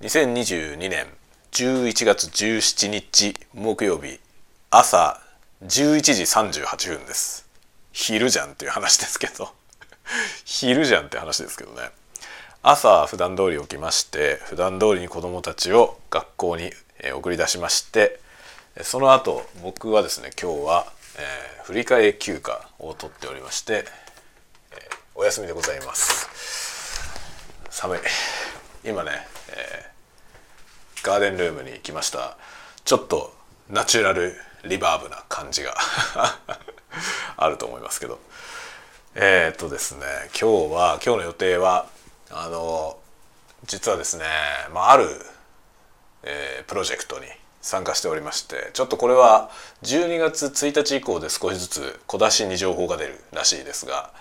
2022年11月17日木曜日朝11時38分です。昼じゃんっていう話ですけど。昼じゃんって話ですけどね。朝普段通り起きまして普段通りに子どもたちを学校に送り出しましてその後僕はですね今日は、えー、振り替え休暇を取っておりまして、えー、お休みでございます。寒い。今ね、えー、ガーデンルームに来ました。ちょっとナチュラルリバーブな感じが あると思いますけど。えー、っとですね今日は今日の予定はあの実はですね、まあ、ある、えー、プロジェクトに参加しておりましてちょっとこれは12月1日以降で少しずつ小出しに情報が出るらしいですが、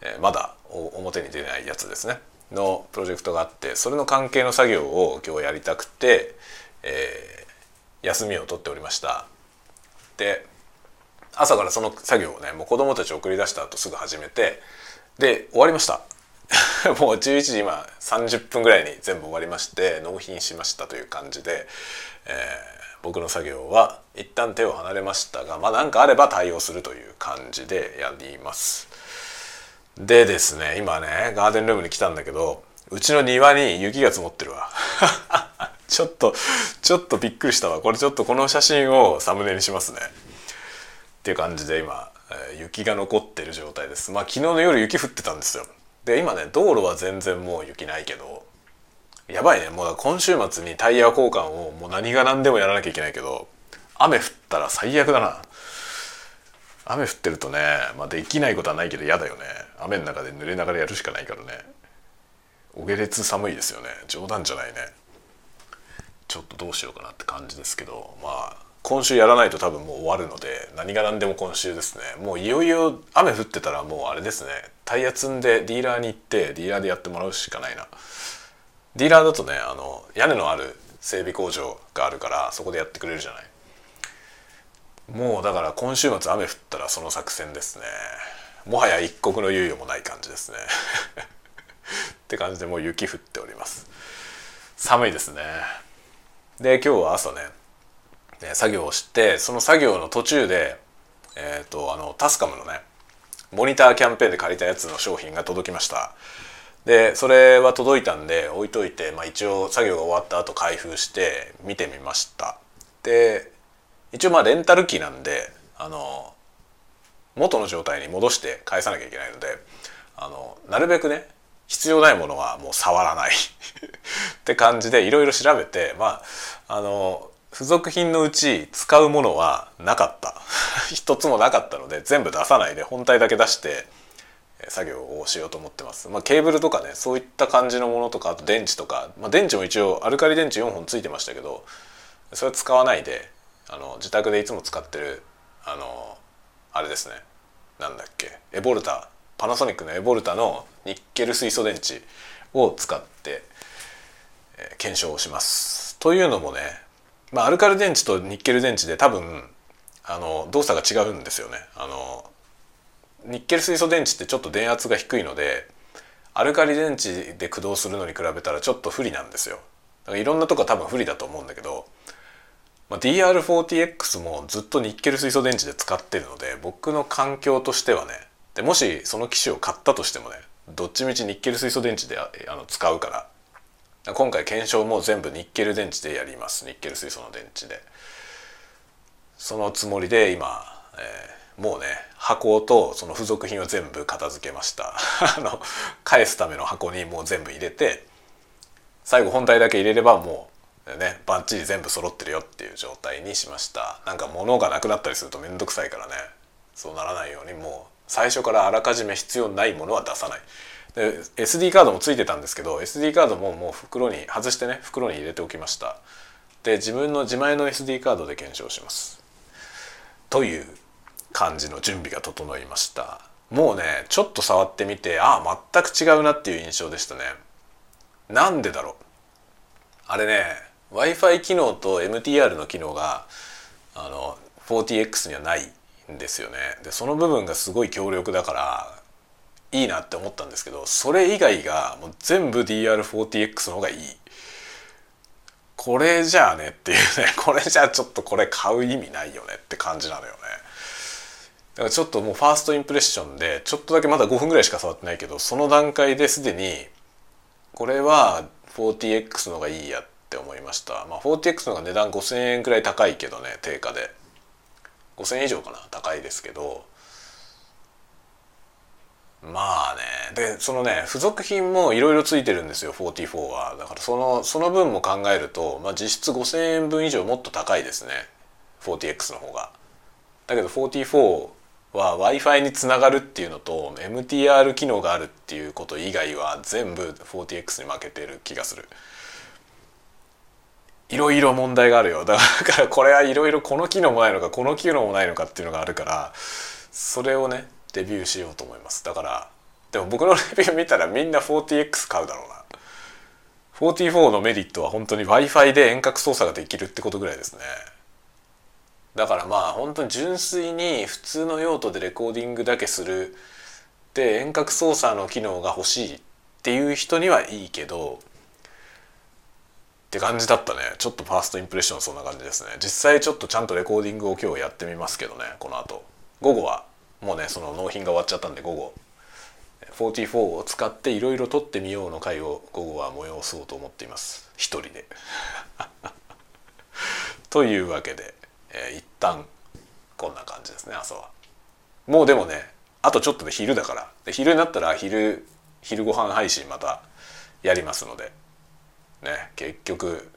えー、まだ表に出ないやつですね。のプロジェクトがあってそれの関係の作業を今日やりたくて、えー、休みを取っておりましたで朝からその作業をねもう子供たちを送り出した後すぐ始めてで終わりました もう11時今30分ぐらいに全部終わりまして納品しましたという感じで、えー、僕の作業は一旦手を離れましたがまあ何かあれば対応するという感じでやります。でですね今ねガーデンルームに来たんだけどうちの庭に雪が積もってるわ。ちょっとちょっとびっくりしたわ。これちょっとこの写真をサムネにしますね。っていう感じで今、雪が残ってる状態です。まあ昨日の夜雪降ってたんですよ。で今ね道路は全然もう雪ないけどやばいね。もう今週末にタイヤ交換をもう何が何でもやらなきゃいけないけど雨降ったら最悪だな。雨降ってるとね、まあ、できないことはないけど嫌だよね。雨の中で濡れながらやるしかないからね。お下劣寒いですよね。冗談じゃないね。ちょっとどうしようかなって感じですけどまあ今週やらないと多分もう終わるので何が何でも今週ですね。もういよいよ雨降ってたらもうあれですね。タイヤ積んでディーラーに行ってディーラーでやってもらうしかないな。ディーラーだとねあの屋根のある整備工場があるからそこでやってくれるじゃない。もうだから今週末雨降ったらその作戦ですね。もはや一刻の猶予もない感じですね。って感じでもう雪降っております。寒いですね。で今日は朝ね作業をしてその作業の途中でえっ、ー、とあのタスカムのねモニターキャンペーンで借りたやつの商品が届きました。でそれは届いたんで置いといて、まあ、一応作業が終わった後開封して見てみました。で一応まあレンタル機なんであの元の状態に戻して返さなきゃいけないのであのなるべくね必要ないものはもう触らない。って感じでいろいろ調べてまああの付属品のうち使うものはなかった。一つもなかったので全部出さないで本体だけ出して作業をしようと思ってます、まあ、ケーブルとかねそういった感じのものとかあと電池とか、まあ、電池も一応アルカリ電池4本ついてましたけどそれ使わないであの自宅でいつも使ってるあのあれですねなんだっけエボルタパナソニックのエボルタのニッケル水素電池を使って、え、検証をします。というのもね、まあ、アルカリ電池とニッケル電池で多分あの動作が違うんですよね。あのニッケル水素電池ってちょっと電圧が低いのでアルカリ電池で駆動するのに比べたらちょっと不利なんですよ。だからいろんなとこは多分不利だと思うんだけどまあ、DR40X もずっとニッケル水素電池で使ってるので僕の環境としてはねでもしその機種を買ったとしてもねどっちみちニッケル水素電池であの使うから今回検証も全部ニッケル電池でやります。ニッケル水素の電池で。そのつもりで今、えー、もうね箱とその付属品を全部片付けました。あの返すための箱にもう全部入れて最後本体だけ入れればもうねバッチリ全部揃ってるよっていう状態にしました。なんか物がなくなったりすると面倒くさいからね。そうならないようにもう最初からあらかじめ必要ないものは出さない。で SD カードもついてたんですけど SD カードももう袋に外してね袋に入れておきました。で自分の自前の SD カードで検証します。という感じの準備が整いました。もうねちょっと触ってみてああ全く違うなっていう印象でしたね。なんでだろう。あれね w i f i 機能と MTR の機能があの 40X にはないんですよね。でその部分がすごい強力だからいいなって思ったんですけどそれ以外がもう全部 DR40X の方がいい。これじゃあねっていうね。これじゃあちょっとこれ買う意味ないよねって感じなのよね。だからちょっともうファーストインプレッションでちょっとだけまだ5分ぐらいしか触ってないけどその段階ですでにこれは 40X の方がいいやってって思いました。まあ 40X の方が値段5000円くらい高いけどね定価で。5000円以上かな？高いですけど。まあね。でそのね付属品もいろいろついてるんですよ44は。だからそのその分も考えると、まあ、実質5,000円分以上もっと高いですね。40X の方が。だけど44は w i f i につながるっていうのと MTR 機能があるっていうこと以外は全部 40X に負けてる気がする。いろいろ問題があるよ。だからこれはいろいろこの機能もないのかこの機能もないのかっていうのがあるからそれをねデビューしようと思います。だからでも僕のレビュー見たらみんな 40X 買うだろうな。44のメリットは本当に w i f i で遠隔操作ができるってことぐらいですね。だからまあ本当に純粋に普通の用途でレコーディングだけする。で遠隔操作の機能が欲しいっていう人にはいいけどって感じだったね。ちょっとファーストインプレッションそんな感じですね。実際ちょっとちゃんとレコーディングを今日やってみますけどねこの後。午後はもうねその納品が終わっちゃったんで午後44を使っていろいろ撮ってみようの回を午後は催そうと思っています。一人で。というわけで、えー、一旦こんな感じですね朝は。もうでもねあとちょっとで昼だから。で昼になったら昼昼ご飯配信またやりますので。ね結局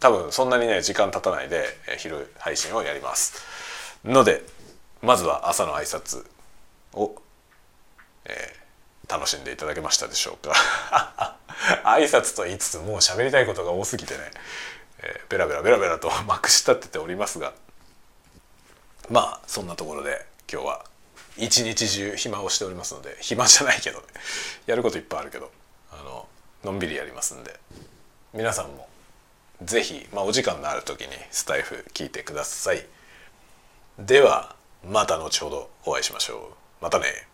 多分そんなにね時間経たないで昼配信をやります。のでまずは朝の挨拶を、えー、楽しんでいただけましたでしょうか。挨拶と言いつつもう喋りたいことが多すぎてね、えー、ベラベラベラベラとまくし立てておりますが。まあそんなところで今日は一日中暇をしておりますので暇じゃないけどねやることいっぱいあるけどあののんびりやりますんで。皆さんも是非、まあ、お時間のある時にスタイフ聞いてください。ではまた後ほどお会いしましょう。またね。